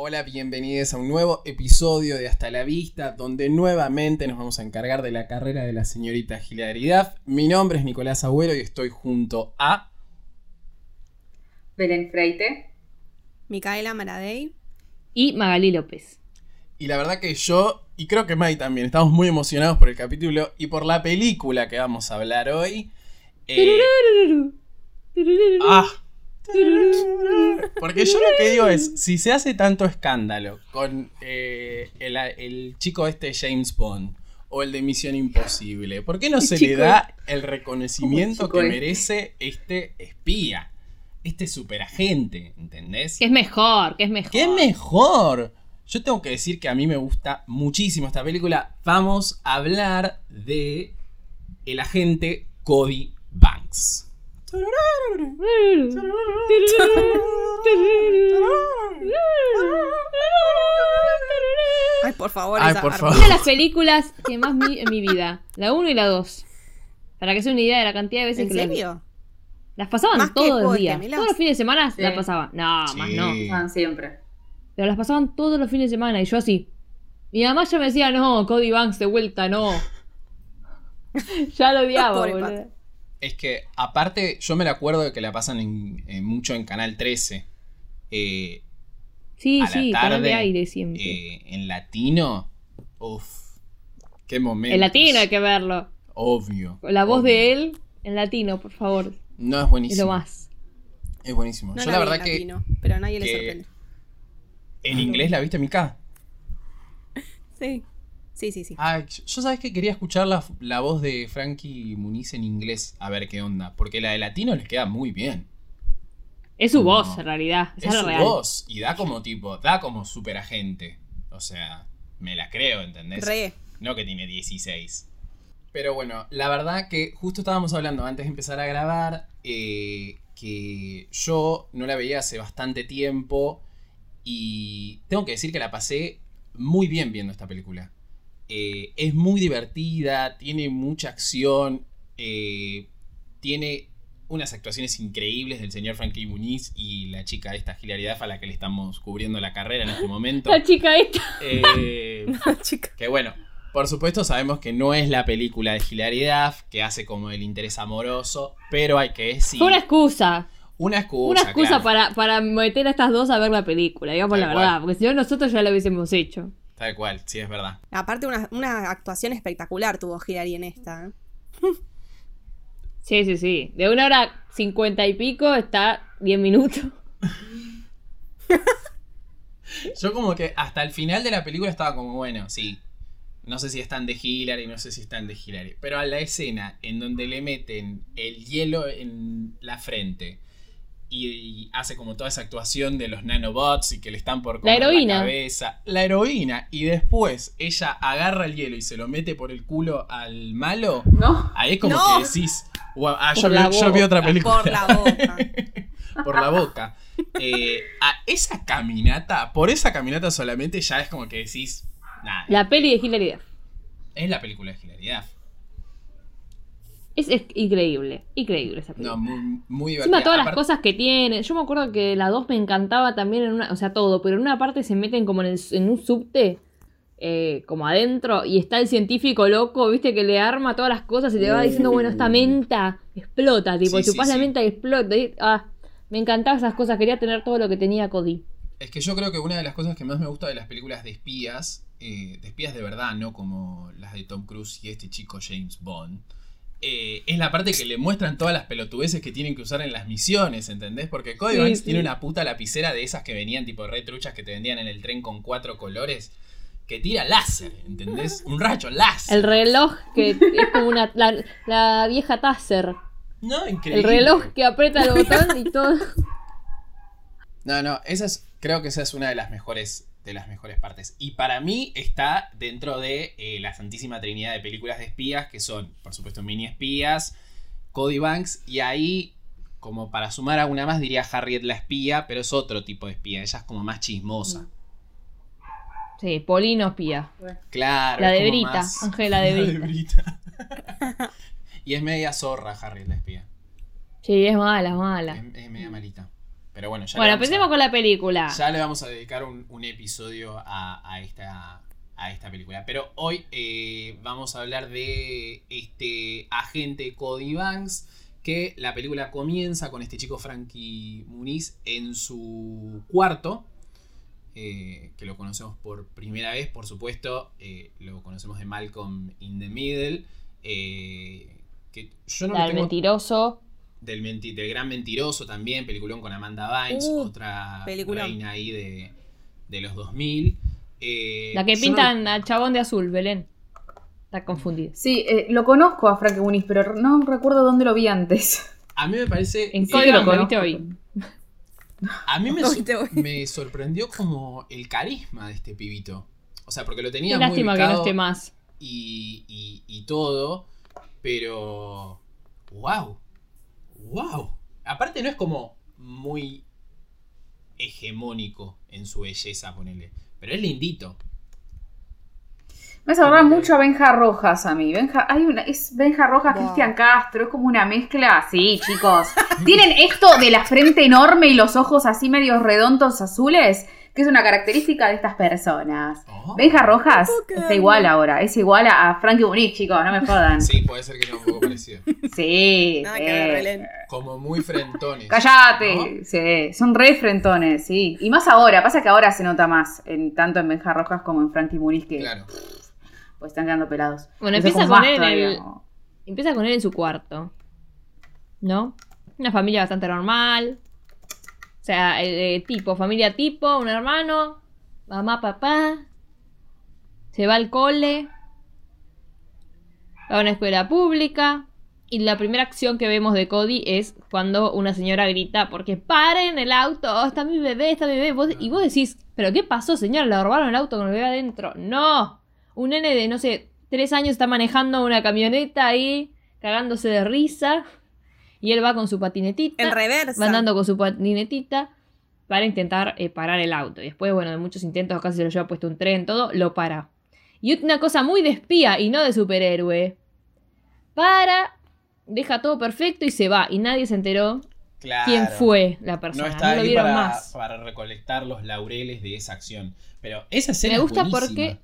Hola, bienvenidos a un nuevo episodio de Hasta la Vista, donde nuevamente nos vamos a encargar de la carrera de la señorita Hilaridad. Mi nombre es Nicolás Agüero y estoy junto a... Belén Freite. Micaela Maradei. Y Magalí López. Y la verdad que yo, y creo que May también, estamos muy emocionados por el capítulo y por la película que vamos a hablar hoy. Eh, ah, porque yo lo que digo es, si se hace tanto escándalo con eh, el, el chico este James Bond o el de Misión Imposible, ¿por qué no se le da el reconocimiento que este? merece este espía? Este superagente, ¿entendés? Que es mejor, que es mejor. ¿Qué mejor? Yo tengo que decir que a mí me gusta muchísimo esta película. Vamos a hablar de el agente Cody Banks. Ay, por favor. Ay, esa por favor. Una de las películas que más vi en mi vida. La 1 y la 2. Para que se una idea de la cantidad de veces ¿En que la? Las pasaban ¿Más todos los días. Todos los fines de semana Sí. las pasaban. No, más no. Ah, siempre. Pero las pasaban todos los fines de semana y yo así. Mi mamá ya me decía, no, Cody Banks de vuelta, no. ya lo odiaba, boludo. Es que, aparte, yo me la acuerdo de que la pasan en- en mucho en Canal 13. Eh, Sí, a la sí, canal de tarde, aire siempre. eh, en latino. Uf. Qué momento. en latino hay que verlo. Obvio. La voz obvio. de él en latino, por favor. No es Es buenísimo. lo más. Es buenísimo. No Yo la la vi verdad en que latino, pero a nadie le que- sorprende. en inglés la viste, Mika. Sí. Sí, sí, sí. Ay, yo- yo sabes que quería escuchar la, la voz de Frankie Muniz en inglés, a ver qué onda. Porque la de latino les queda muy bien. Es su voz, en realidad. Es, su real. voz. Y da como tipo, da como super agente. O sea, me la creo, ¿entendés? Re. No que tiene 16. Pero bueno, la verdad que justo estábamos hablando antes de empezar a grabar eh, que yo no la veía hace bastante tiempo y tengo que decir que la pasé muy bien viendo esta película. Eh, es muy divertida, tiene mucha acción, eh, tiene unas actuaciones increíbles del señor Frankie Muniz y la chica esta Hilaridad a la que le estamos cubriendo la carrera en este momento. La chica esta. Eh, Chica. que bueno, por supuesto sabemos que no es la película de Hilary Duff, que hace como el interés amoroso, pero hay que decir... Fue una excusa. una excusa, una excusa claro. para, para meter a estas dos a ver la película, digamos Tal la cual. verdad. Porque si no, nosotros ya lo hubiésemos hecho. Tal cual, sí, es verdad. Aparte, una, una actuación espectacular tuvo Hilary en esta. ¿eh? Sí, sí, sí. De una hora cincuenta y pico está 10 minutos. Yo como que hasta el final de la película estaba como, bueno, sí. No sé si están de Hillary, no sé si están de Hillary. Pero a la escena en donde le meten el hielo en la frente y, y hace como toda esa actuación de los nanobots y que le están por comer heroína. cabeza. La heroína. Y después ella agarra el hielo y se lo mete por el culo al malo. ¿No? Ahí es como No. que decís, "Guau, ah, yo, vi, la yo vi otra película. Por la boca. por la boca. Eh, a esa caminata, por esa caminata solamente ya es como que decís, nada, La peli de Hilary es la película de Hilaridad. Es, es increíble, increíble esa película. No, muy, muy divertida. Encima todas las cosas que tiene. Yo me acuerdo que la 2 me encantaba también en una. O sea, todo, pero en una parte se meten como en, el- en un subte. eh, como adentro. Y está el científico loco, viste, que le arma todas las cosas y le va diciendo, bueno, esta menta explota. Tipo, Sí, sí, chupás la sí. menta y explota. y- ah, me encantaban esas cosas. Quería tener todo lo que tenía Cody. Es que yo creo que una de las cosas que más me gusta de las películas de espías, eh, de espías de verdad, no como las de Tom Cruise y este chico James Bond, eh, es la parte que le muestran todas las pelotudeces que tienen que usar en las misiones, ¿entendés? Porque Cody Sí, Banks sí. tiene una puta lapicera de esas que venían tipo re truchas que te vendían en el tren con cuatro colores, que tira láser, ¿entendés? Un rayo láser. El reloj que es como una. La, la vieja Taser. No, increíble. El reloj que aprieta el botón y todo. No, no, esa es, creo que esa es una de las mejores de las mejores partes. Y para mí está dentro de eh, la santísima trinidad de películas de espías, que son, por supuesto, mini espías, Cody Banks, y ahí, como para sumar a una más, diría Harriet la espía, pero es otro tipo de espía, ella es como más chismosa. Sí, Polino espía. Claro. La de Brita, Ángela de La Brita. y es media zorra Harriet la espía. Sí, es mala, mala. Es, es media malita. Pero bueno, ya Bueno, a- empecemos con la película. Ya le vamos a dedicar un, un episodio a, a esta, a esta película. Pero hoy eh, vamos a hablar de este agente Cody Banks. Que la película comienza con este chico Frankie Muniz en su cuarto. eh, que lo conocemos por primera vez, por supuesto. eh, lo conocemos de Malcolm in the Middle. que yo no La tengo mentiroso. Del, menti- del gran mentiroso también, peliculón con Amanda Bynes, Uh, otra peliculón. reina ahí de, de los 2000. Eh, La que pintan no- al chabón de azul, Belén. Está confundida. Sí, eh, lo conozco a Frank Muniz, pero no recuerdo dónde lo vi antes. a mí me parece... En Código lo viste hoy. a mí me, so- sorprendió como el carisma de este pibito. O sea, porque lo tenía Qué muy lástima que no esté más. y, y- y todo, pero... ¡Wow! ¡Wow! Aparte no es como muy hegemónico en su belleza, ponele. Pero es lindito. Me hace acordar mucho a Benja Rojas a mí. Benja, hay una, es Benja Rojas, Wow. Cristian Castro, es como una mezcla. Sí, chicos. Tienen esto de la frente enorme y los ojos así medio redondos azules, que es una característica de estas personas. Oh. Benja Rojas está igual ahora, es igual a, a Frankie Muniz, chicos, no me jodan. Sí, puede ser que sea un poco parecido. Sí. Nada sí. que ver, Belén. Como muy frentones. Cállate, sí, son re frentones, sí. Y más ahora, pasa que ahora se nota más, en, tanto en Benja Rojas como en Frankie Muniz, que Claro. pues están quedando pelados. Bueno, empieza más él en el- como- Empieza con él en su cuarto. ¿No? Una familia bastante normal. Sea, eh, eh, tipo, familia tipo, un hermano, mamá, papá. Se va al cole. Va a una escuela pública. Y la primera acción que vemos de Cody es cuando una señora grita, porque paren el auto, oh, está mi bebé, está mi bebé. Y vos decís, ¿pero qué pasó, señora? ¿Le robaron el auto con el bebé adentro? No. Un nene de, no sé, tres años está manejando una camioneta ahí, cagándose de risa. Y él va con su patinetita. En reversa. Va andando con su patinetita para intentar eh, parar el auto. Y después, bueno, de muchos intentos, casi se lo lleva puesto un tren, todo, lo para. Y una cosa muy de espía y no de superhéroe. Para, deja todo perfecto y se va. Y nadie se enteró Claro. quién fue la No persona. No, está lo ahí vieron para, más. para recolectar los laureles de esa acción. Pero esa escena Me gusta porque.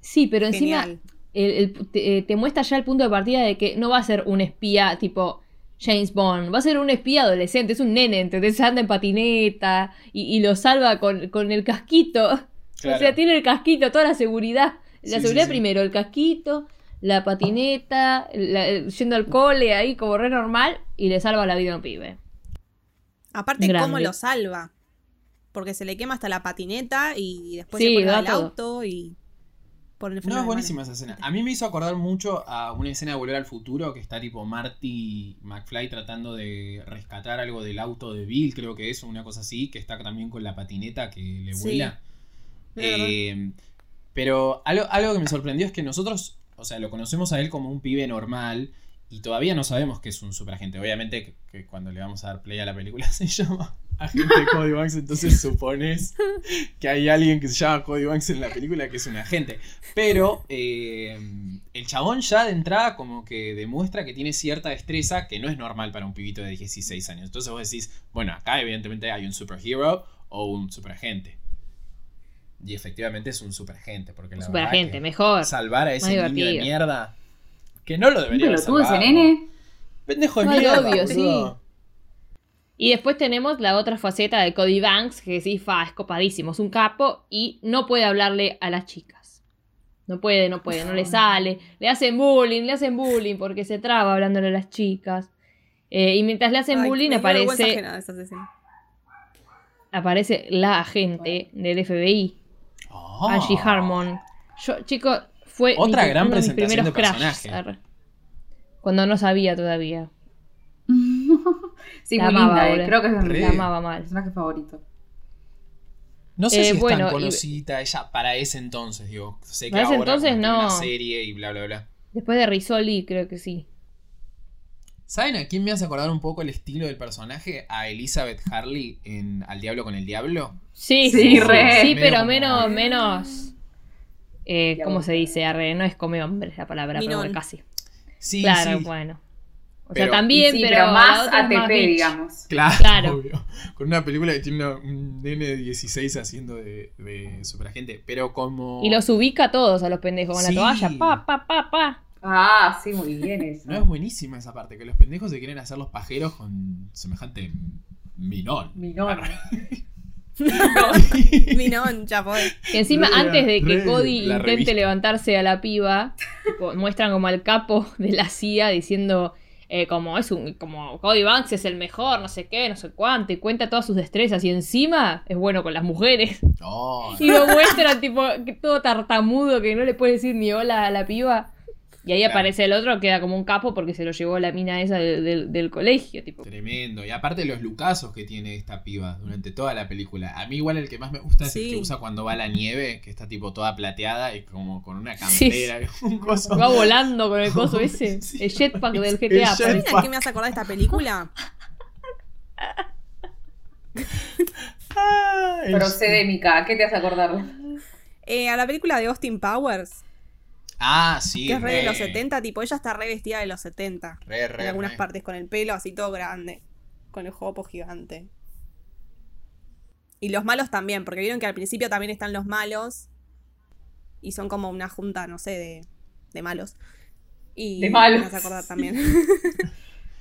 Sí, pero encima Genial. el- el- te, eh, te muestra ya el punto de partida de que no va a ser un espía tipo James Bond, va a ser un espía adolescente, es un nene, entonces anda en patineta y, y lo salva con, con el casquito. O sea, tiene el casquito, toda la seguridad. La Sí, seguridad sí. primero, el casquito, la patineta, la- el- yendo al cole ahí como re normal y le salva la vida a un pibe. Aparte, Grande. cómo lo salva. Porque se le quema hasta la patineta y después Sí, se pone todo. auto y el No, es buenísima esa escena. A mí me hizo acordar mucho a una escena de Volver al Futuro que está tipo Marty McFly tratando de rescatar algo del auto de Bill, creo que es, una cosa así, que está también con la patineta que le Sí. vuela. Eh, pero algo, algo que me sorprendió es que nosotros, o sea, lo conocemos a él como un pibe normal y todavía no sabemos que es un superagente. Obviamente que, que cuando le vamos a dar play a la película se llama Agente Cody Banks, entonces supones que hay alguien que se llama Cody Banks en la película que es un agente. Pero eh, el chabón ya de entrada como que demuestra que tiene cierta destreza que no es normal para un pibito de 16 años. Entonces vos decís, bueno, acá evidentemente hay un superhero o un superagente. Y efectivamente es un superagente, porque la verdad Superagente, que mejor. salvar a ese niño de mierda que no lo debería haber pelotudo ese salvado. nene. Pendejo de Ay, mierda, obvio, boludo. Y después tenemos la otra faceta de Cody Banks, que sí, fa, es copadísimo, es un capo y no puede hablarle a las chicas. No puede, no puede, no le sale. Le hacen bullying, le hacen bullying porque se traba hablándole a las chicas. Eh, y mientras le hacen Ay, bullying aparece, ajena aparece la agente del FBI, Oh. Angie Harmon. Yo, chico, fue Otra mi- gran uno de mis presentación primeros de personaje. Cuando no sabía todavía. sí, La muy amaba, linda, eh. creo que es mi amaba mal. personaje favorito. No sé Eh, si es bueno, tan y- conocida ella para ese entonces, digo. Sé que Para ese ahora entonces, que no. una serie y bla, bla, bla. Después de Risoli, creo que sí. ¿Saben a quién me hace acordar un poco el estilo del personaje? A Elizabeth Harley en Al Diablo con el Diablo. Sí, Sí, sí, re. sí, pero como- menos, menos. Eh, ¿Cómo se dice? Arre, no es come hombre la palabra, pero casi. Sí, claro, sí. bueno. O sea, también, Sí, pero, más ATP, digamos. Claro, Claro. obvio. Con una película que tiene una- un nene de 16 haciendo de, de superagente. Pero como. Y los ubica a todos a los pendejos con Sí. la toalla. Pa, pa, pa, pa. Ah, sí, muy bien eso. No es buenísima esa parte, que los pendejos se quieren hacer los pajeros con semejante minón. Minón. Minón, ya fue. Que encima, Re- antes de que re- Cody intente revista. levantarse a la piba, muestran como al capo de la CIA diciendo eh, como es un como Cody Banks es el mejor, no sé qué, no sé cuánto, y cuenta todas sus destrezas y encima es bueno con las mujeres. No, Y lo muestran tipo todo tartamudo que no le puede decir ni hola a la piba. Y ahí Claro. aparece el otro, queda como un capo porque se lo llevó la mina esa del- del- del colegio, tipo. tremendo. Y aparte los lucazos que tiene esta piba durante toda la película. A mí igual el que más me gusta es el que usa cuando va a la nieve, que está tipo toda plateada y como con una Sí. campera, un coso. Va volando con el coso ese, Sí. el jetpack del El GTA. ¿Saben a qué me hace acordar esta película? Ah, el- Procede, Mica, ¿qué te hace acordar? Eh, a la película de Austin Powers, Ah, sí. que es re de los 70, tipo, ella está re vestida de los 70. Re, re, en algunas re. partes, con el pelo así todo grande, con el jopo gigante. Y los malos también, porque vieron que al principio también están los malos. Y son como una junta, no sé, de, de malos. Y De malos. me hace acordar también.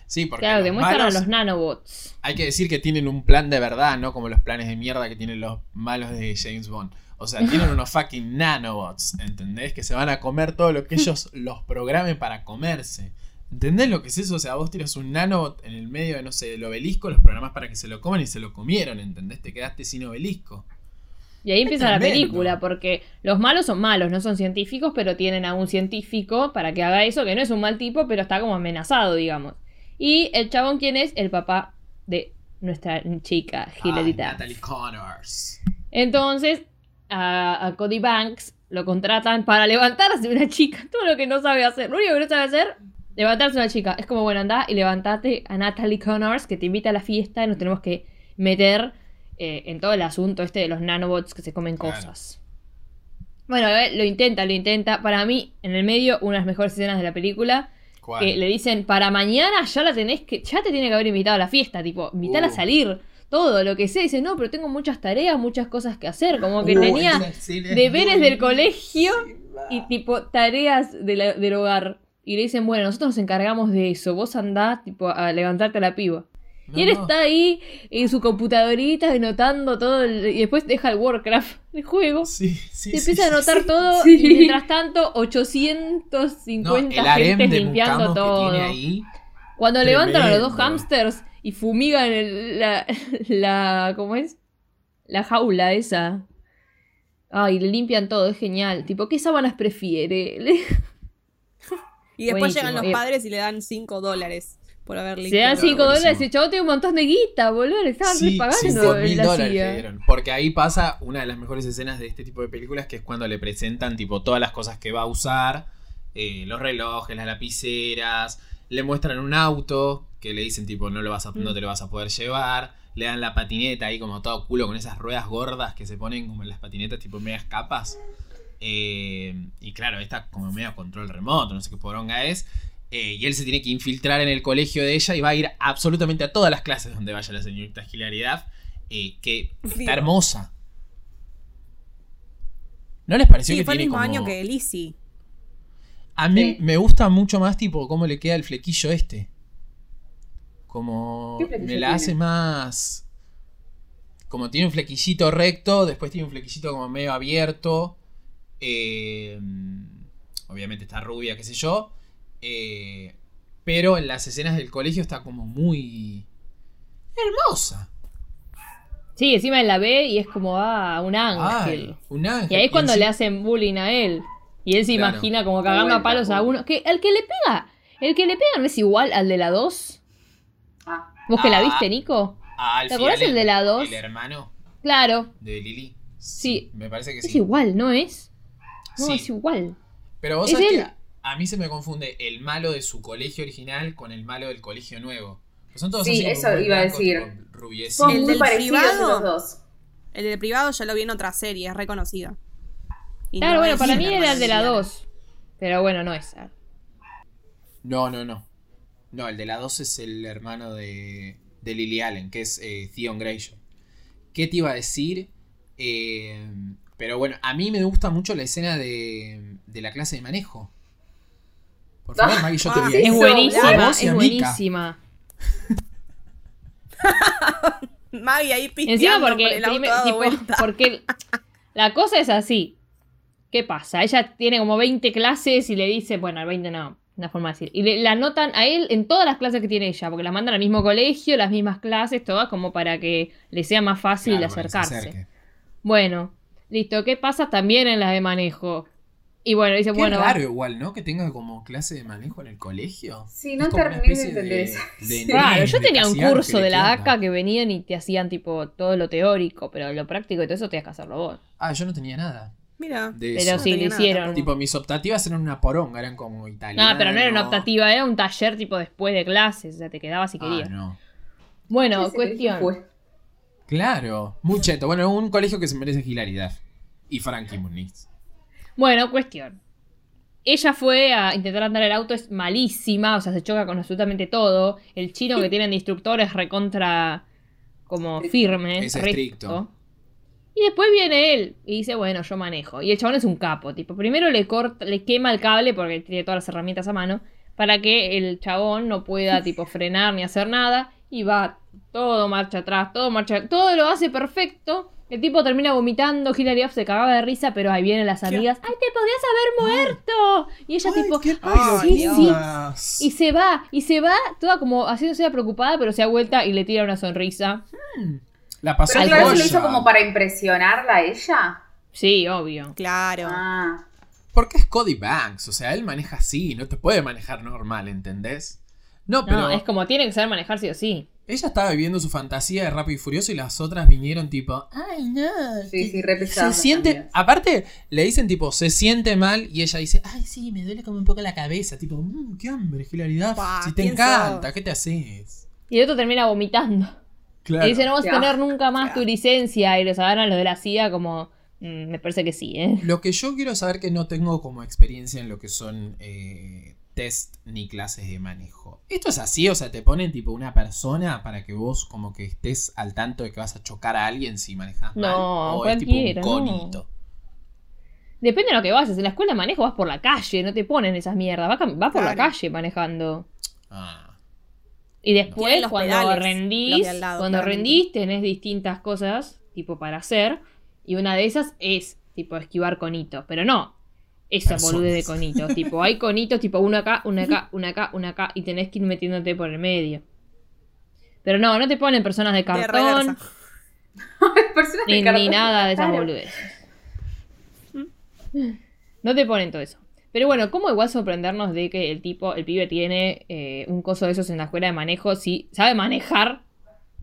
Sí, porque Claro, demuestran a los nanobots. Hay que decir que tienen un plan de verdad, no como los planes de mierda que tienen los malos de James Bond. O sea, tienen unos fucking nanobots, ¿entendés? Que se van a comer todo lo que ellos los programen para comerse. ¿Entendés lo que es eso? O sea, vos tiras un nanobot en el medio de, no sé, del obelisco, los programás para que se lo coman y se lo comieron, ¿entendés? Te quedaste sin obelisco. Y ahí empieza la película, porque los malos son malos, no son científicos, pero tienen a un científico para que haga eso, que no es un mal tipo, pero está como amenazado, digamos. Y el chabón, ¿quién es? El papá de nuestra chica, Hilary. Natalie Connors. Entonces, a, a Cody Banks lo contratan para levantarse una chica, todo lo que no sabe hacer. Lo único que no sabe hacer, levantarse una chica. Es como, bueno, anda y levantate a Natalie Connors, que te invita a la fiesta y nos tenemos que meter eh, en todo el asunto este de los nanobots que se comen Claro. cosas. Bueno, eh, lo intenta, lo intenta. Para mí, en el medio, una de las mejores escenas de la película. ¿Cuál? Que le dicen, para mañana ya la tenés que. Ya te tiene que haber invitado a la fiesta, tipo, invitar a Uh. salir. Todo lo que sea. Dice, no, pero tengo muchas tareas, muchas cosas que hacer. Como que Uh, tenía deberes del colegio y tipo tareas de la- del hogar. Y le dicen, bueno, nosotros nos encargamos de eso. Vos andás, tipo, a levantarte a la piba. No, y él no. está ahí en su computadorita anotando todo. el- y después deja el Warcraft, el juego. Sí, sí, Se sí, empieza a anotar sí. todo Sí. y mientras tanto 850 No, de limpiando todo. que tiene ahí. Cuando levantan a los dos hamsters y fumigan el- la, la. ¿Cómo es? La jaula esa. Ay, le limpian todo, es genial. Tipo, ¿qué sábanas prefiere? Y después Buenísimo, llegan los padres y le dan 5 dólares por haber Se limpiado. dan 5 buenísimo. dólares y el chavo tiene un montón de guita, boludo. Le estaban Sí, repagando 5 mil la dólares CIA. le dieron. Porque ahí pasa una de las mejores escenas de este tipo de películas, que es cuando le presentan tipo todas las cosas que va a usar, eh, los relojes, las lapiceras, le muestran un auto que le dicen tipo no lo vas a, no te lo vas a poder llevar, le dan la patineta ahí como todo culo con esas ruedas gordas que se ponen como en las patinetas tipo medias capas. Eh, y claro, esta como medio control remoto, no sé qué poronga es. Eh, y él se tiene que infiltrar en el colegio de ella y va a ir absolutamente a todas las clases donde vaya la señorita Hilary Duff, eh, que Sí. está hermosa. ¿No les pareció Sí, que fue el tiene mismo como... año que Lizzie. A mí Sí. me gusta mucho más tipo cómo le queda el flequillo este. Como ¿Qué flequillo me la tiene? hace más... Como tiene un flequillito recto, después tiene un flequillito como medio abierto. eh, obviamente está rubia, qué sé yo. Eh, pero en las escenas del colegio está como muy... Hermosa. Sí, encima él la ve y es como, ah, un ángel. Ay, un ángel. y ahí es cuando le hacen bullying a él. Y él se Claro. imagina como cagando a palos a uno. Que, el que le pega, el que le pega no es igual al de la 2. Ah, ¿Vos que la Ah. viste, Nico? a Alfie ¿Te acordás el de la dos? El hermano Claro, de Lily. Sí. Me parece que es sí. igual, ¿no es? No, Sí. es igual. Pero vos Es sabés él. que a mí se me confunde el malo de su colegio original con el malo del colegio nuevo. Que son todos Sí, así eso iba a decir. son ¿El muy del parecidos privado? los dos. El del privado ya lo vi en otra serie, es reconocido. Y Claro, no bueno, para mí era el de la hermano 2. Pero bueno, no es. No, no, no. No, el de la 2 es el hermano de, de Lily Allen, que es eh, Theon Greyjoy. ¿Qué te iba a decir? Eh, pero bueno, a mí me gusta mucho la escena de, de la clase de manejo. Por favor, Maggie, yo te Ah, vi ahí. Es buenísima, es buenísima. Maggie ahí Encima porque, por tipo, porque la cosa es así. ¿Qué pasa? Ella tiene como 20 clases y le dice, bueno, 20 no, una forma de decir. Y le, la anotan a él en todas las clases que tiene ella, porque la mandan al mismo colegio, las mismas clases, todas como para que le sea más fácil Claro, acercarse. Bueno, listo, ¿qué pasa también en las de manejo? Y bueno, dice, Qué bueno, raro igual, ¿no? Que tenga como clase de manejo en el colegio. Sí, no terminé de entender eso. de Claro, yo tenía un curso de la ¿qué ACA que venían y te hacían tipo todo lo teórico, pero lo práctico y todo eso tenías que hacerlo vos. Ah, yo no tenía nada Mira. de Pero eso. sí, No lo nada hicieron. Tipo, mis optativas eran una poronga, eran como italiano. No, pero no era una optativa, era un taller tipo después de clases, o sea, te quedabas si Ah, querías. no. Bueno, cuestión. Claro, muy cheto. Bueno, un colegio que se merece hilaridad. Y Frankie Muniz. Bueno, cuestión. Ella fue a intentar andar el auto, es malísima, o sea, se choca con absolutamente todo. El chino que tienen de instructor es recontra como firme, Es recto. estricto. Y después viene él y dice, bueno, yo manejo. Y el chabón es un capo, tipo, primero le corta, le quema el cable porque tiene todas las herramientas a mano, para que el chabón no pueda, tipo, frenar ni hacer nada. Y va todo marcha atrás, todo marcha, todo lo hace perfecto. El tipo termina vomitando, Hilary Duff se cagaba de risa, pero ahí vienen las amigas. ¡Ay, te podrías haber muerto! Y ella tipo, qué Ay, sí, Dios. sí. Y se va, y se va, toda como haciéndose preocupada, pero se da vuelta y le tira una sonrisa. La pasó Pero claro, lo hizo como para impresionarla a ella. Sí, obvio. Claro. Ah. Porque es Cody Banks, o sea, él maneja así, no te puede manejar normal, ¿entendés? No, pero No, es como tiene que saber manejar sí o sí. Ella estaba viviendo su fantasía de Rápido y Furioso y las otras vinieron tipo, ay no, Sí, sí, re se siente, amigas. aparte le dicen tipo, se siente mal y ella dice, ay sí, me duele como un poco la cabeza, tipo, "Mm, qué hambre, hilaridad, Pa, si te ¿quién encanta, sos? ¿qué te haces? Y el otro termina vomitando. Claro. Y dice, no vas a Qué tener nunca más tu Qué licencia. Y los agarran los de la CIA como, "Mm, me parece que sí, ¿eh? Lo que yo quiero saber que no tengo como experiencia en lo que son eh, test ni clases de manejo. ¿Esto es así? O sea, te ponen tipo una persona para que vos como que estés al tanto de que vas a chocar a alguien si manejas mal. No, o es tipo un no. conito. Depende de lo que vas. En la escuela de manejo vas por la calle, no te ponen esas mierdas. Vas, por la calle manejando. Ah, Y después, cuando pedales, rendís, lado, cuando claramente. rendís, tenés distintas cosas, tipo, para hacer. Y una de esas es, tipo, esquivar conitos. Pero no esa Personas. boludez de conitos. tipo, hay conitos, tipo, uno acá, uno acá, uno acá, uno acá. Y tenés que ir metiéndote por el medio. Pero no, no te ponen personas de De cartón. reversa. Personas de Ni, cartón. ni nada de esas Claro. boludeces. No te ponen todo eso. Pero bueno, ¿cómo igual sorprendernos de que el tipo, el pibe tiene eh, un coso de esos en la escuela de manejo? Si sabe manejar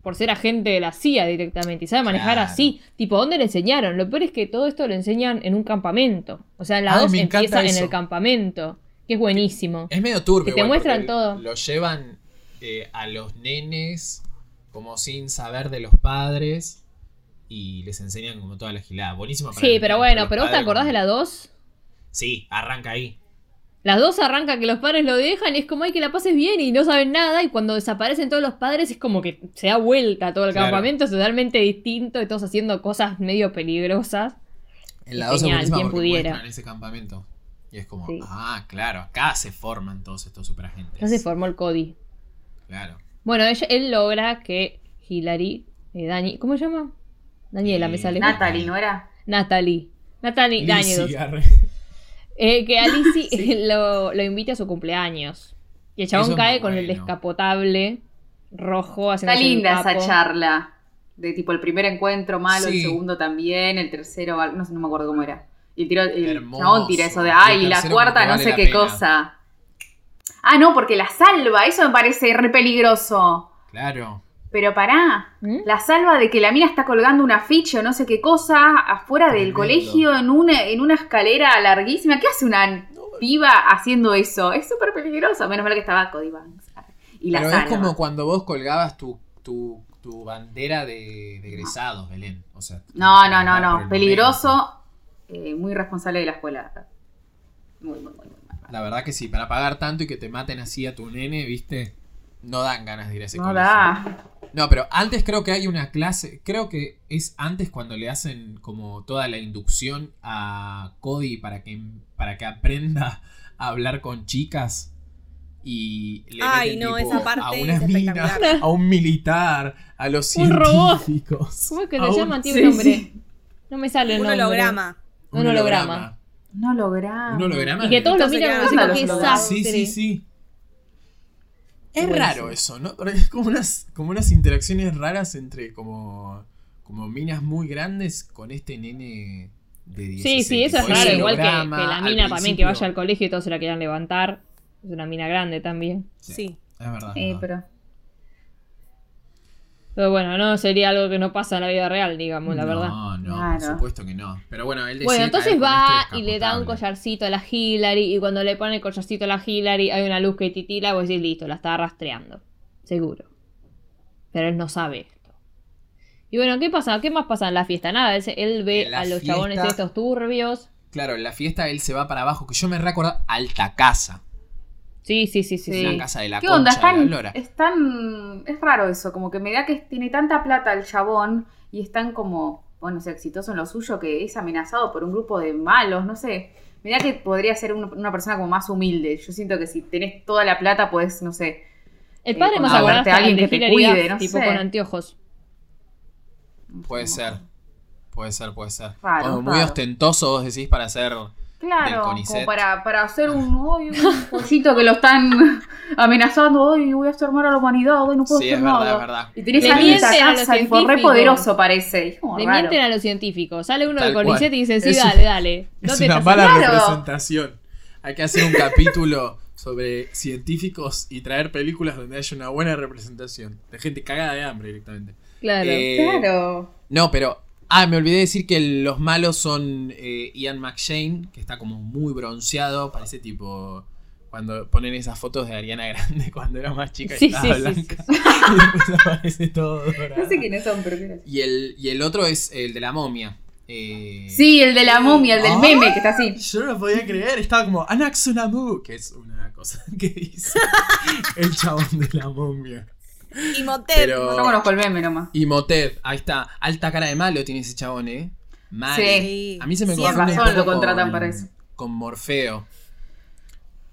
por ser agente de la CIA directamente y sabe manejar Claro. así. Tipo, ¿dónde le enseñaron? Lo peor es que todo esto lo enseñan en un campamento. O sea, en la Ay, 2 me encanta empieza en el campamento. Que es buenísimo. es medio turbio. Que te igual, muestran todo. Lo llevan eh, a los nenes como sin saber de los padres y les enseñan como toda la gilada. Buenísimo. para Sí, pero bueno, pero vos te acordás como- de la 2? Sí, arranca ahí. Las dos arrancan que los padres lo dejan y es como hay que la pases bien y no saben nada y cuando desaparecen todos los padres es como que se da vuelta todo el Claro. campamento, es totalmente distinto y todos haciendo cosas medio peligrosas. En la Y 2 es genial, buenísima quien pudiera. muestran ese campamento. Y es como, Sí. ah, claro, acá se forman todos estos superagentes. Ya se formó el Cody. Claro. Bueno, él logra que Hilary, eh, Dani, ¿cómo se llama? Daniela, me sale. Natalie, ¿no era? Natalie. Natalie arre. Eh, que Alicia lo, lo invite a su cumpleaños. Y el chabón Eso cae con el descapotable rojo haciendo Está linda esa charla. De tipo el primer encuentro malo, Sí. el segundo también, el tercero, no sé, no me acuerdo cómo era. Y el, tiro, el Hermoso. chabón tira eso de, Y ay, la cuarta no sé qué pena". cosa. Ah, no, porque la salva, eso me parece re peligroso. Claro. Pero pará, ¿Mm? la salva de que la mina está colgando un afiche o no sé qué cosa afuera del colegio en una, en una escalera larguísima. ¿Qué hace una piba haciendo eso? Es súper peligroso. Menos mal que estaba Cody Banks. Y la Pero salva. es como cuando vos colgabas tu, tu, tu bandera de, de egresados, Belén. O sea, No, no, no, no. Peligroso, eh, muy responsable de la escuela. Muy, muy, muy, muy. La verdad que sí, para pagar tanto y que te maten así a tu nene, ¿viste? No dan ganas de ir a ese No colegio. da. No, pero antes creo que hay una clase, creo que es antes cuando le hacen como toda la inducción a Cody para que, para que aprenda a hablar con chicas y le Ay, meten no, tipo esa parte a es unas minas, espectacular. a un militar, a los Un robot. científicos. ¿Cómo es que a se un- llama? Tiene un nombre. sí. No me sale el Un nombre. holograma. Un holograma. No logramos. Un holograma. Y que todos lo miran como hologramas. Sí, sí, sí. Es Buenísimo. raro eso, ¿no? Porque es como unas, como unas interacciones raras entre como, como minas muy grandes con este nene de 16. Sí, sí, eso es raro. Igual que, que la mina también que vaya al colegio y todos se la quieran levantar. Es una mina grande también. Sí. Es verdad. Sí, verdad. pero. Pero bueno, no sería algo que no pasa en la vida real, digamos, la verdad. No, no, Claro. por supuesto que no. Pero bueno, él decide Bueno, entonces va este y le da un collarcito a la Hillary y cuando le pone el collarcito a la Hillary hay una luz que titila y vos decís, listo, la está rastreando. Seguro. Pero él no sabe esto. Y bueno, ¿qué pasa? ¿Qué más pasa en la fiesta? Nada, él, ve a los fiesta- chabones estos turbios. Claro, en la fiesta él se va para abajo, que yo me recuerdo alta casa. Sí, sí, sí, sí. Sí. La casa de la ¿Qué concha onda? de la Están, lora. están. Es raro eso, como que me da que tiene tanta plata el chabón y están como, bueno, es exitoso en lo suyo que es amenazado por un grupo de malos, no sé. Me da que podría ser un- una persona como más humilde. Yo siento que si tenés toda la plata, pues, no sé. El Eh, padre más contratarte aguardado a alguien de que te cuide, no tipo sé. con anteojos. Puede ser. Puede ser, puede ser. Raro, Como muy raro. ostentoso, vos decís, para hacer. Del Claro, CONICET. como para, para hacer un, ay, un pollito que lo están amenazando, ay, voy a hacer mal a la humanidad, ay, no puedo Sí, hacer es verdad, nada. es verdad. Y tenés a casa, tipo, re científicos. poderoso parece. Le mienten a los científicos. Sale uno Tal de Conicet cual. y dice, sí, Es dale, dale. No Es te una mala Claro. representación. Hay que hacer un capítulo sobre científicos y traer películas donde haya una buena representación. De gente cagada de hambre directamente. Claro. Eh, Claro. No, pero. Ah, me olvidé decir que los malos son eh, Ian McShane, que está como muy bronceado. Parece tipo. Cuando ponen esas fotos de Ariana Grande cuando era más chica y Sí, estaba sí, sí, blanca. y después aparece todo dorado. No sé quiénes son, pero qué Y el, y el otro es el de la momia. Eh, Sí, el de la momia, el del meme que está así. Yo no lo podía creer, estaba como Anaxunamu, que es una cosa que dice el chabón de la momia. Y Motet. Pero- Yo conozco el meme nomás. Y Motet, ahí está, alta cara de malo tiene ese chabón, ¿eh? Mal. Sí. A mí se me Siempre. confunde un Razón, lo contratan con- para eso. Con Morfeo.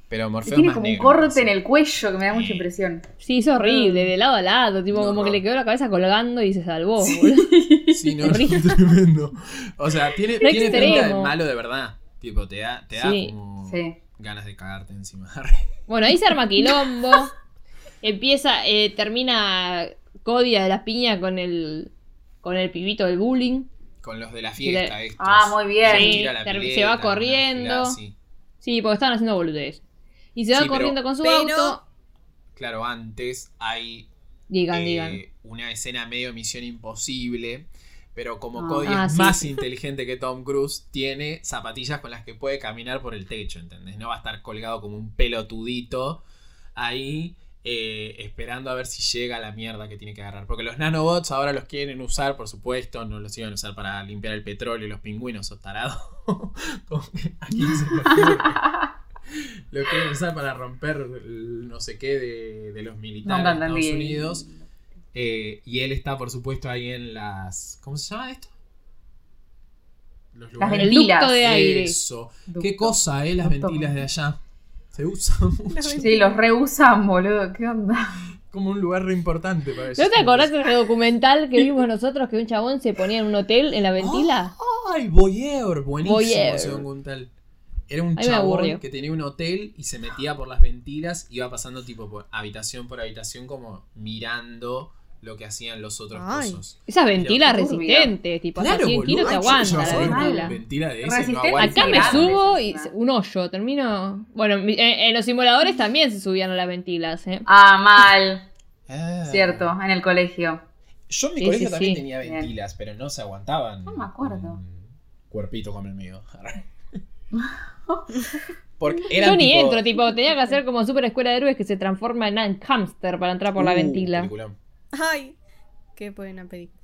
Pero Morfeo es tiene más como un corte en el cuello que me da mucha impresión. Sí, es horrible, de lado a lado, tipo No, como que le quedó la cabeza colgando y se salvó. boludo. Sí, no, es tremendo. O sea, tiene, tiene pinta de malo de verdad. Tipo, te da, te da Sí. como Sí. ganas de cagarte encima. Bueno, ahí se arma quilombo. Empieza, eh, termina Cody a las piñas con el con el pibito del bullying. Con los de la fiesta, le- estos. Ah, muy bien. Se Sí, va corriendo. Sí, porque estaban haciendo boludez. Y se va Sí, pero- corriendo con su pero- auto. Claro, antes hay Digan, eh, digan. una escena medio Misión Imposible. Pero como Ah. Cody Ah, es sí, más inteligente que Tom Cruise, tiene zapatillas con las que puede caminar por el techo, ¿entendés? No va a estar colgado como un pelotudito ahí eh, esperando a ver si llega la mierda que tiene que agarrar. Porque los nanobots ahora los quieren usar, por supuesto, no los iban a usar para limpiar el petróleo y los pingüinos, sos tarado. Como que, ¿a quién se? Lo quieren usar para romper el no sé qué de, de los militares de Estados. Unidos. Eh, y él está, por supuesto, ahí en las. ¿Cómo se llama esto? Los Las El ventilas. de aire. Eso. Ducto. ¿Qué cosa, eh? Las Ducto. ventilas de allá. Se usan mucho. Sí, los reusan, boludo. ¿Qué onda? Como un lugar re importante para ellos. ¿No te acordás de ese documental que vimos nosotros que un chabón se ponía en un hotel en la ventila? ¡Ay, Voyeur! Buenísimo ese documental. Era un chabón que tenía un hotel y se metía por las ventilas, iba pasando tipo por habitación por habitación como mirando lo que hacían los otros Ay. cosos. Esas ventilas resistentes, tipo hasta 100 kilos te yo aguanta la ventila. ventila de ese no. Acá me subo y un hoyo, termino... Bueno, en, en los simuladores también se subían a las ventilas, ¿eh? Ah, mal. Ah. Cierto, en el colegio. Yo en mi Sí, colegio sí, también sí. tenía Bien. ventilas, pero no se aguantaban. No me acuerdo. Cuerpito como el mío. Porque eran Yo ni tipo- entro, tipo, tenía que hacer como super escuela de héroes que se transforma en un hámster para entrar por la Uh, ventila. peliculón. Ay, qué buena película.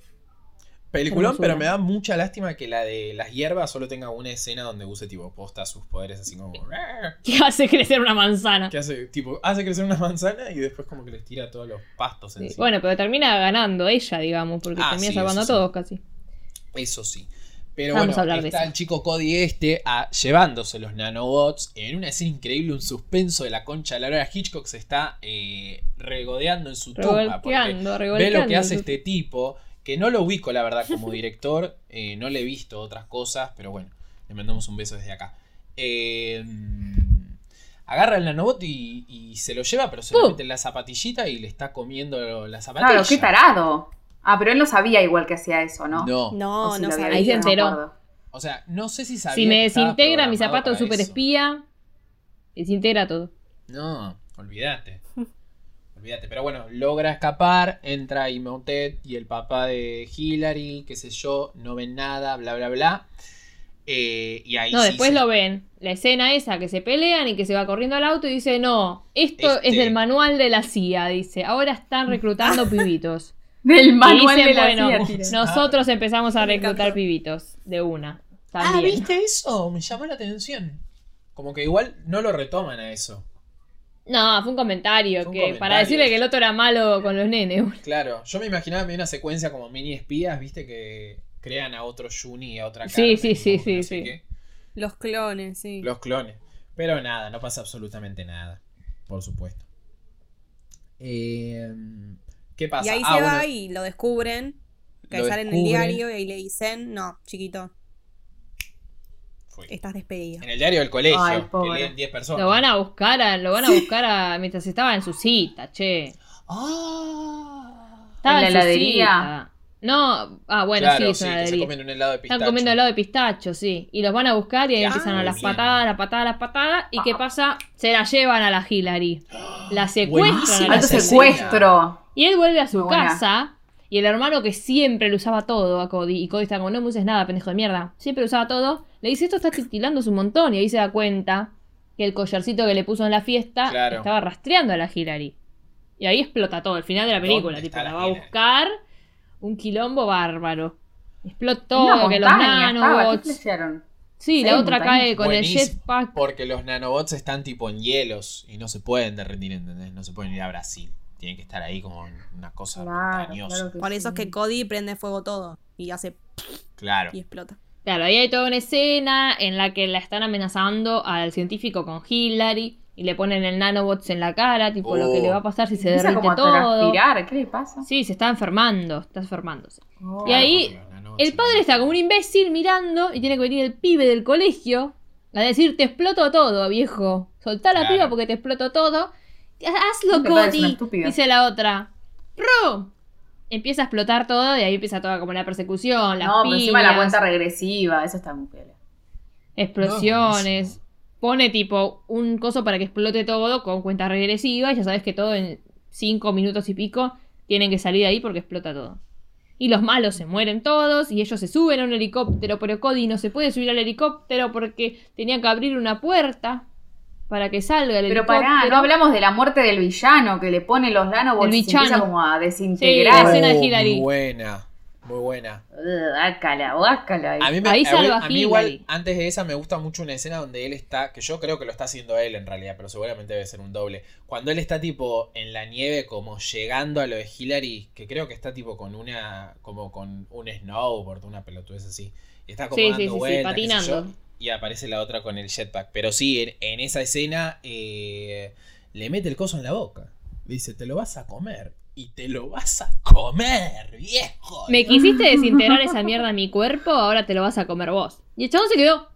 Peliculón, pero me da mucha lástima que la de las hierbas solo tenga una escena donde use tipo posta sus poderes así como. Que hace crecer una manzana. Que hace, tipo, hace crecer una manzana y después como que les tira todos los pastos Sí, encima. Bueno, pero termina ganando ella, digamos, porque Ah, termina sí, salvando a sí. todos casi. Eso sí. Pero Vamos bueno, a hablar de está el chico Cody este a- llevándose los nanobots en una escena increíble, un suspenso de la concha de la hora. Hitchcock se está eh, regodeando en su tumba. Porque ve lo que hace este tipo, que no lo ubico la verdad como director, eh, no le he visto otras cosas, pero bueno, le mandamos un beso desde acá. Eh, agarra el nanobot y, y se lo lleva, pero se lo mete en la zapatillita y le está comiendo la zapatilla. Claro, qué tarado. Ah, pero él no sabía igual que hacía eso, ¿no? No, No, si no sabía. Ahí se enteró. o sea, no sé si sabía Si me desintegra mi zapato para super espía, desintegra todo. No, olvídate. olvídate. Pero bueno, logra escapar, entra Imhotep y el papá de Hillary, qué sé yo, no ven nada, bla, bla, bla. Eh, y ahí No, sí después se- lo ven. La escena esa que se pelean y que se va corriendo al auto y dice, no, esto Este- es del manual de la CIA, dice. Ahora están reclutando pibitos. Del Y manual dicen, de la bueno, nosotros empezamos a reclutar pibitos de una. Ah. ¿viste eso? Me llamó la atención. Como que igual no lo retoman a eso. No, fue un comentario Fue un que comentario. para decirle que el otro era malo con los nenes. Claro, yo me imaginaba una secuencia como mini espías, viste, que crean a otro Juni y a otra Sí, Carmen, sí, sí, sí, sí. qué. Los clones, sí. Los clones. Pero nada, no pasa absolutamente nada. Por supuesto. Eh, ¿Qué pasa? Y ahí Ah, se va bueno, y lo descubren. Que lo sale en el diario y ahí le dicen, no, chiquito, Fue. estás despedido. En el diario del colegio, Ay, que pobre. leen 10 personas. Lo van a buscar, a- lo van a buscar a, mientras estaba en su cita, che. Ah. Estaba ¿En la en, su heladería? No, ah, bueno, claro, sí, es sí, una heladería. comen un helado de pistacho. Están comiendo helado de pistacho, sí. Y los van a buscar y ahí Ah, empiezan a las bien. patadas, las patadas, las patadas. ¿Y qué pasa? Se la llevan a la Hillary. La secuestran Alto secuestro. Y él vuelve a su Muy buena. casa. Y el hermano que siempre le usaba todo a Cody. Y Cody está como, no me uses nada, pendejo de mierda. Siempre le usaba todo. Le dice, esto está titilándose un montón. Y ahí se da cuenta que el collarcito que le puso en la fiesta Claro. estaba rastreando a la Hillary. Y ahí explota todo, el final de la película. ¿Dónde Tipo, la la va a Hillary? buscar un quilombo bárbaro. Explota Una todo, que los montaña estaba, ¿qué nanobots. Sí, Sí, la otra montaña. cae con Buenísimo, el jetpack. Porque los nanobots están tipo en hielos y no se pueden derretir, ¿entendés? No se pueden ir a Brasil. Tienen que estar ahí como una cosa Claro, montañosa. claro Por eso es que Cody prende fuego todo y hace Claro. y explota. Claro, ahí hay toda una escena en la que la están amenazando al científico con Hillary y le ponen el nanobots en la cara, tipo lo que Oh. le va a pasar si se Empieza derrite como a todo. transpirar, ¿qué le pasa? Sí, se está enfermando, está enfermándose. Oh. Y ahí, El padre está como un imbécil mirando y tiene que venir el pibe del colegio a decir, te exploto todo, viejo. Soltá la Claro. piba porque te exploto todo. Hazlo, Cody. Dice la otra. ¡Ru! Empieza a explotar todo y ahí empieza toda como la persecución, las No, pero encima la cuenta regresiva, eso está muy piola. explosiones. Pone tipo un coso para que explote todo con cuenta regresiva y ya sabes que todo en cinco minutos y pico tienen que salir de ahí porque explota todo. Y los malos se mueren todos y ellos se suben a un helicóptero, pero Cody no se puede subir al helicóptero porque tenía que abrir una puerta para que salga el Pero helicóptero. pará, no hablamos de la muerte del villano que le pone los nanobots y empieza como a Sí, la desintegrar. escena Oh, buena, muy buena. Ugh, Ácala, guácala. A mí, me, Ahí a a mí igual, antes de esa, me gusta mucho una escena donde él está, que yo creo que lo está haciendo él en realidad, pero seguramente debe ser un doble. Cuando él está tipo en la nieve, como llegando a lo de Hillary, que creo que está tipo con una, como con un snowboard, una pelotudez así. Y está como Sí, dando sí, sí, vueltas, patinando. yo, y aparece la otra con el jetpack. Pero sí, en, en esa escena eh, le mete el coso en la boca. Le dice, te lo vas a comer. Y te lo vas a comer, viejo. Me quisiste desintegrar esa mierda en mi cuerpo, ahora te lo vas a comer vos. Y el chabón se quedó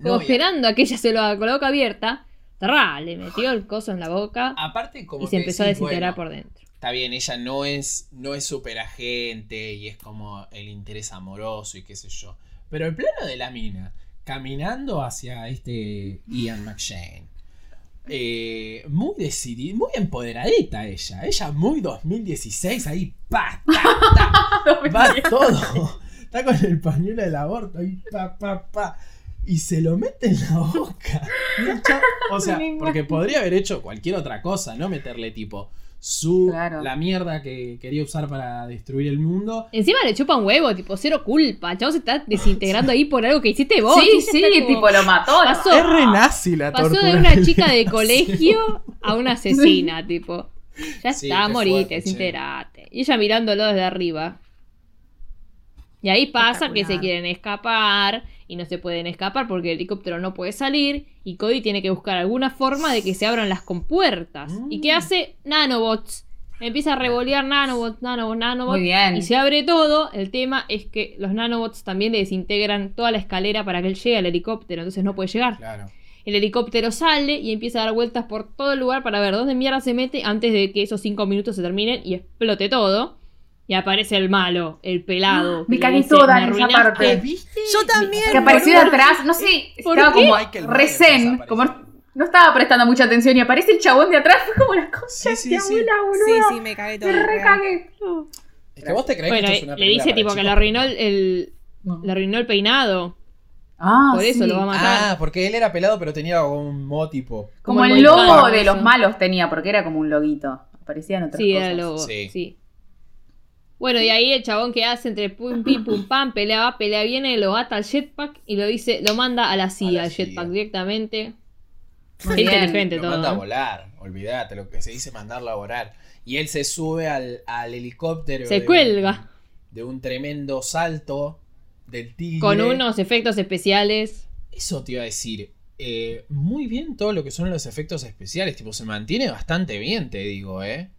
como No, esperando a que ella se lo haga con la boca abierta. Le metió el coso en la boca Aparte, como y se que empezó a desintegrar bueno, por dentro. Está bien, ella no es, no es superagente y es como el interés amoroso y qué sé yo. Pero el plano de la mina, caminando hacia este Ian McShane. Eh, muy decidida, muy empoderadita ella. Ella muy 2016, ahí pa, ta, ta, va todo. Está con el pañuelo del aborto, ahí pa, pa, pa. Y se lo mete en la boca. O sea, porque podría haber hecho cualquier otra cosa, no meterle tipo su Claro. la mierda que quería usar para destruir el mundo. Encima le chupa un huevo, tipo, cero culpa. Chavo se está desintegrando ahí por algo que hiciste vos. sí, sí, como- tipo lo mató. Pasó. Es re nazi la Pasó tortura. de una chica de colegio a una asesina, tipo. Ya Sí, está, morite, desintegrate. Y ella mirándolo desde arriba. Y ahí pasa que se quieren escapar y no se pueden escapar porque el helicóptero no puede salir y Cody tiene que buscar alguna forma de que se abran las compuertas. ¿Y qué Mm. hace? Nanobots. Empieza a revolear nanobots, nanobots, nanobots. Muy bien. Y se abre todo. El tema es que los nanobots también le desintegran toda la escalera para que él llegue al helicóptero, entonces no puede llegar. Claro. El helicóptero sale y empieza a dar vueltas por todo el lugar para ver dónde mierda se mete antes de que esos cinco minutos se terminen y explote todo. Y aparece el malo, el pelado. Me que le cagué toda "Me en esa arruinaste". parte. ¿Viste? Yo también. Que apareció de atrás, no sé, ¿Por estaba qué? como recén, como no estaba prestando mucha atención y aparece el chabón de atrás, fue como la cosa Sí, sí, de sí. abuela, Sí, boludo. sí, me cagué todo. Me recagué. Es que vos te crees Bueno, que esto es una le dice tipo que le arruinó el, el- le arruinó el peinado. Ah, Por eso sí. lo va a matar. Ah, porque él era pelado pero tenía un mo tipo. Como como el el logo de los malos tenía, porque era como un loguito. Aparecían otras Sí, cosas. era el lobo. Sí. Sí. Bueno, y ahí el chabón que hace entre pum pim pum pam, pelea va, pelea viene, lo ata al jetpack y lo dice, lo manda a la CIA, la al jetpack directamente. Muy inteligente Lo todo. manda a ¿no? volar, olvídate lo que se dice mandarlo a volar. Y él se sube al, al helicóptero. Se de cuelga. Un, de un tremendo salto del tigre. Con unos efectos especiales. Eso te iba a decir. eh, muy bien todo lo que son los efectos especiales. Tipo, se mantiene bastante bien, te digo, ¿eh?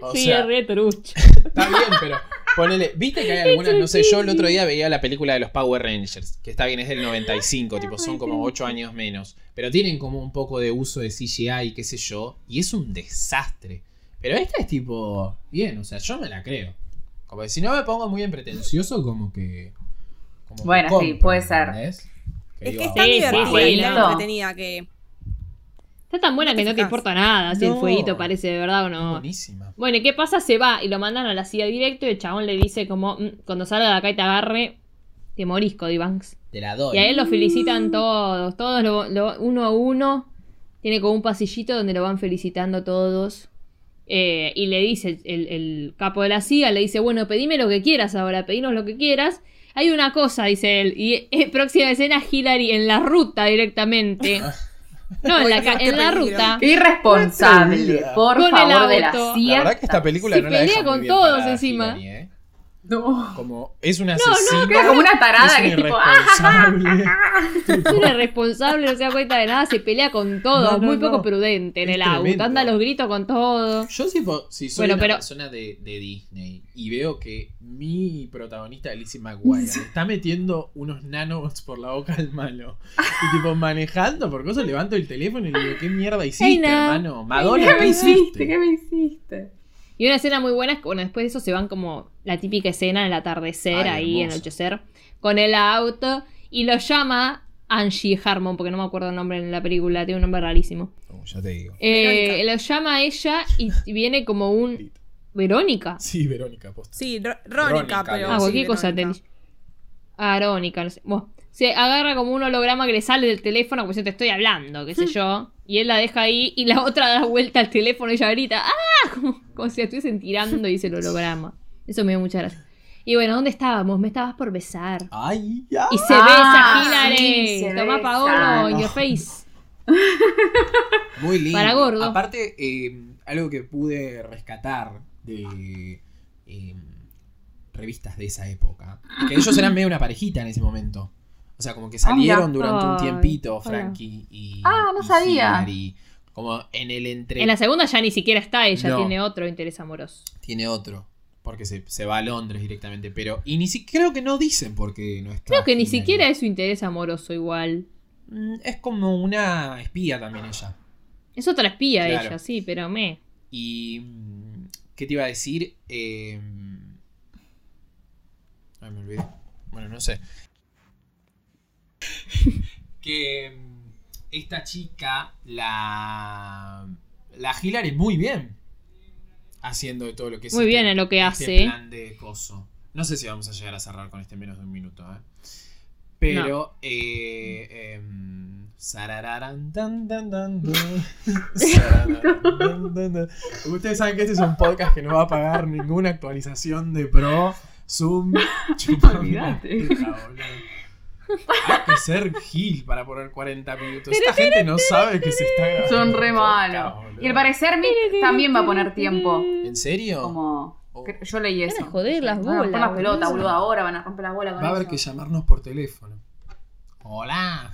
O sí, sea, es re trucho. Está bien, pero ponele. Viste que hay algunas, no sé, yo el otro día veía la película de los Power Rangers, que está bien, es del 95, tipo, son como 8 años menos. Pero tienen como un poco de uso de CGI y qué sé yo, y es un desastre. Pero esta es tipo, bien, o sea, yo me la creo. Como que si no me pongo muy en pretencioso, como que. como que Bueno, sí, puede ser. ¿entendés? Es que es tan divertida sí, y entretenida que. Está tan buena No que no te importa nada si el No. fueguito parece de verdad o no. buenísima. Bueno, ¿y qué pasa? Se va y lo mandan a la CIA directo y el chabón le dice como, "Mm, cuando salga de acá y te agarre, te morís, Cody Banks. Te la doy. Y a él lo felicitan todos, todos lo- lo- uno a uno. Tiene como un pasillito donde lo van felicitando todos. Eh, y le dice el, el capo de la CIA, le dice, bueno, pedime lo que quieras ahora, pedinos lo que quieras. Hay una cosa, dice él, y eh, próxima escena Hillary en la ruta directamente. No, en la, en la ruta. Irresponsable, por Con el favor, de la auto. La CIA. verdad que esta película Se no la pelea muy con todos encima. ¿eh? No. Como es una asesina. Era como una tarada es que una es tipo, ¡ah! irresponsable. Es una irresponsable, no se da cuenta de nada, se pelea con todo, No, no, muy poco no. prudente en Es el tremendo. auto, anda a los gritos con todo. Yo si, si soy Bueno, una pero- persona de, de Disney y veo que mi protagonista Lizzie McGuire está metiendo unos nanobots por la boca al malo y tipo manejando por cosas levanto el teléfono y le digo ¿qué mierda hiciste no. hermano? Madonna ¿Qué ¿qué me hiciste? hiciste? ¿Qué me hiciste? Y una escena muy buena es que, bueno, después de eso se van como la típica escena en el atardecer, Ay, ahí, hermoso. anochecer, con el auto, y lo llama Angie Harmon, porque no me acuerdo el nombre en la película, tiene un nombre rarísimo. Oh, ya te digo. Eh, lo llama a ella y viene como un... ¿Verónica? Sí, Verónica, posta. Sí, Rónica, pero. Ah, sí, cualquier cosa Verónica. entendí. Ah, Verónica, no sé. Bueno, se agarra como un holograma que le sale del teléfono, como si te estoy hablando, qué sé yo. Y él la deja ahí y la otra da vuelta al teléfono y ella grita, ¡ah! Como, como si la estuviesen tirando y dice el holograma. Eso me dio mucha gracia. Y bueno, ¿dónde estábamos? Me estabas por besar. Ay, ya. Y se Ah, besa Hillary. sí, se Toma. Paolo in your face. Muy lindo. Para gordo. Aparte, eh, algo que pude rescatar de eh, revistas de esa época. Que ellos eran medio una parejita en ese momento. O sea, como que salieron mira. durante un tiempito. Frankie y. Ah, no y sabía. Hillary. Como en el entre. En la segunda ya ni siquiera está ella, No. tiene otro interés amoroso. Tiene otro. Porque se, se va a Londres directamente. Pero. Y ni siquiera creo que no dicen porque no está. Creo que ni siquiera es su interés amoroso igual. Mm, Es como una espía también ella. Es otra espía Claro. ella, sí, pero me. Y. mm, ¿Qué te iba a decir? Eh, Ay, me olvidé. Bueno, no sé. Que mm, esta chica, la. La Hillary, muy bien. Haciendo de todo lo que es. Muy bien en lo que este hace. ¿eh? plan de coso. No sé si vamos a llegar a cerrar con este en menos de un minuto, ¿eh? Pero. eh, em. Ustedes saben que este es un podcast que no va a pagar ninguna actualización de Pro, Zoom. Hay que ser gil para poner 40 minutos. Esta gente no sabe que se está grabando. Son re malos. Y al parecer Mick también va a poner tiempo. ¿En serio? Como. Oh. Yo leí eso. Van a joder las Van a romper bolas. las pelotas, boludo. Ahora van a romper las bolas con Va a haber eso. que llamarnos por teléfono. Hola.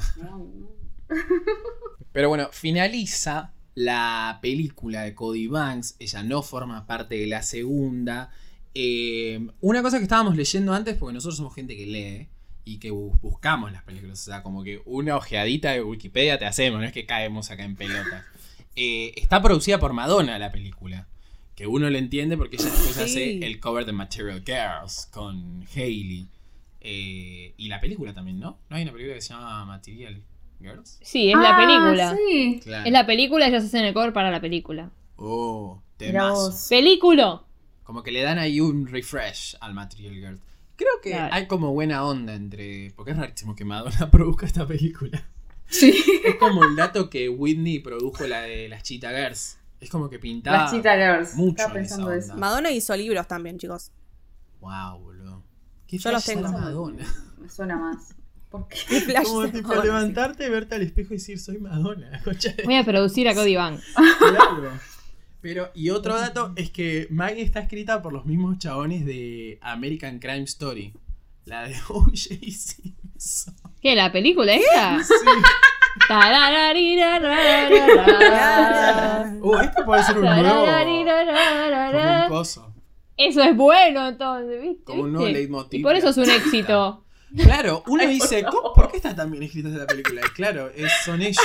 Pero bueno, finaliza la película de Cody Banks. Ella no forma parte de la segunda. Eh, una cosa que estábamos leyendo antes, porque nosotros somos gente que lee y que bu- buscamos las películas. O sea, como que una ojeadita de Wikipedia te hacemos, no es que caemos acá en pelotas. Eh, está producida por Madonna la película. Que uno le entiende porque ella después Sí. hace el cover de Material Girls con Hailey. Eh, y la película también, ¿no? ¿No hay una película que se llama Material Girls? Sí, es la Ah, película. Sí. Claro. Es la película, ellos hacen el cover para la película. Oh, temazo. ¡Película! Como que le dan ahí un refresh al Material Girl. Creo que Claro. hay como buena onda entre. Porque es rarísimo que Madonna produzca esta película. Sí. Es como el dato que Whitney produjo la de las Cheetah Girls. Es como que pintaba. Las Cheetah Girls. mucho Estaba en esa pensando onda. eso. Madonna hizo libros también, chicos. Wow, boludo. Qué Yo los tengo. Madonna. Me suena más. ¿Por qué? Flash Como tipo levantarte, verte al espejo y decir soy Madonna. Voy a producir a Cody Banks. Claro. Pero, y otro dato es que Maggie está escrita por los mismos chabones de American Crime Story. La de O.J. Simpson. ¿Qué? ¿La película esta? Sí. Uh, este puede ser un nuevo. Como un coso. Eso es bueno entonces, ¿viste? Como un nuevo leitmotiv. Y por eso es un éxito. Claro, uno dice, ¿cómo- ¿por qué está tan bien escrita la película? Y claro, es- son ellos.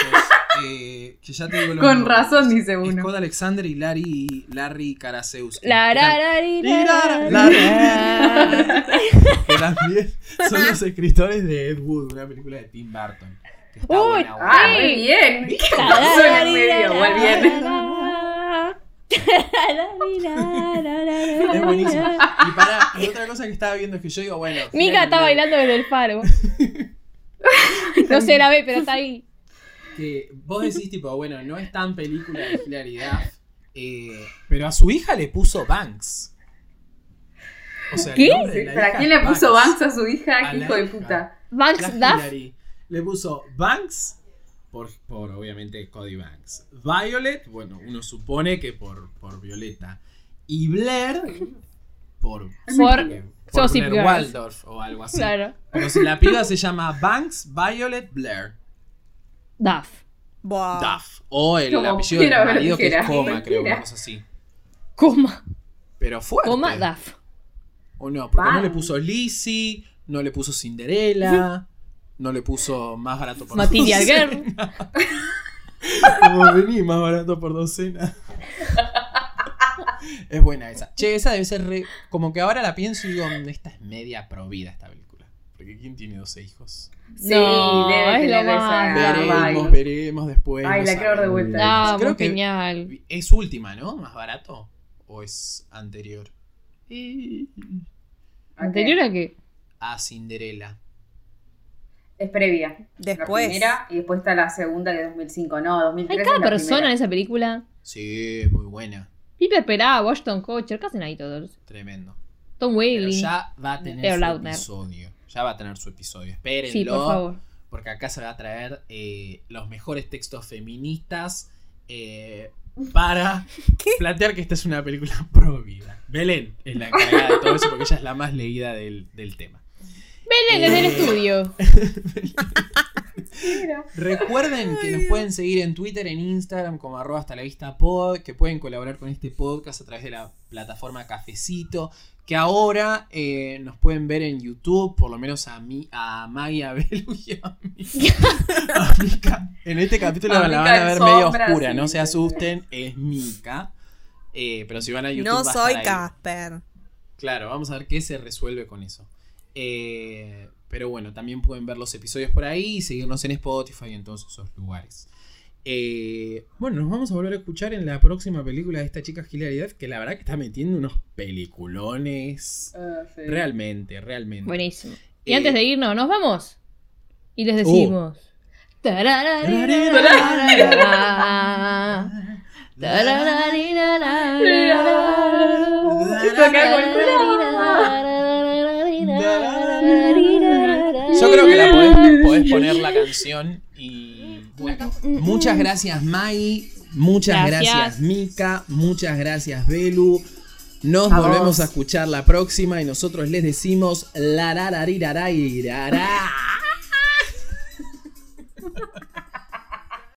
eh, que ya te digo los Con nombres. razón, dice uno. Scott Alexander y Larry, Larry Karaseus. La, ra, ra, ri, ra, La- ra, ra. que también son los escritores de Ed Wood, una película de Tim Burton. Que está Uy, buena, buena. Ah, re bien. ¿Qué La, pasó en medio? Igual bien. Es buenísimo. Y para, y otra cosa que estaba viendo es que yo digo, bueno. Mika está bailando desde el faro. No se la ve, pero está ahí. Que vos decís, tipo, bueno, no es tan película de Duff, eh, pero a su hija le puso Banks. O sea, ¿Qué? ¿Para quién le puso Banks a su hija? A ¿Qué hijo de puta? Banks Duff. Le puso Banks por, por obviamente Cody Banks. Violet, bueno, uno supone que por, por Violeta. Y Blair por, Por por Gossip Girls. Waldorf o algo así. Claro. Pero si la piba se llama Banks, Violet, Blair. Duff. Buah. Duff. O el Como apellido del marido que es. Coma, creo, una cosa así. Coma. Pero fuerte. Coma Duff. O no, porque no le puso Lizzie, no le puso Cinderella, no le puso más barato por Material docena. Girl. Como vení, más barato por docena. Es buena esa. Che, esa debe ser re. Como que ahora la pienso y digo, "Mm, esta es media provida esta película. Porque ¿quién tiene 12 hijos? Sí, No, debe es tener lo esa. más. veremos, veremos después. Ay, no la quiero de vuelta. No, Creo muy que genial. es última, ¿no? ¿Más barato? ¿O es anterior? ¿Anterior a qué? A Cinderella. Es previa. Después. La primera y después está la segunda que es 2005. No, 2003 Hay es cada la persona en esa película. Sí, es muy buena. Piper Perá, Washington Kutcher, ¿qué hacen ahí todos? Tremendo. Tom Pero Whaley. ya va a tener su Lautner. episodio. Ya va a tener su episodio. Espérenlo. Sí, por favor. Porque acá se va a traer eh, los mejores textos feministas eh, para plantear que esta es una película pro vida. Belén es la encargada de todo eso porque ella es la más leída del, del tema. Belén desde el Eh, estudio. Recuerden que nos pueden seguir en Twitter, en Instagram como arroba hasta la vista pod, que pueden colaborar con este podcast a través de la plataforma Cafecito, que ahora eh, nos pueden ver en YouTube, por lo menos a mí, a Maggie, a Belu y a mí. A Mika. En este capítulo A la van a ver medio sombra, oscura, sí, no se asusten, es Mika. Eh, pero si van a YouTube No va soy. Casper. Claro, vamos a ver qué se resuelve con eso. Eh, pero bueno, también pueden ver los episodios por ahí y seguirnos en Spotify y en todos esos lugares. Eh, bueno, nos vamos a volver a escuchar en la próxima película de esta chica Hilary Duff, que la verdad que está metiendo unos peliculones. Ah, sí. Realmente, realmente. Buenísimo. Y Eh, antes de irnos, ¿nos vamos? Y les Oh. decimos. Yo creo que la podés, poner la canción y. Bueno. Muchas gracias, Mai. Muchas gracias, gracias Mika. Muchas gracias, Belu. Nos volvemos a escuchar la próxima y nosotros les decimos la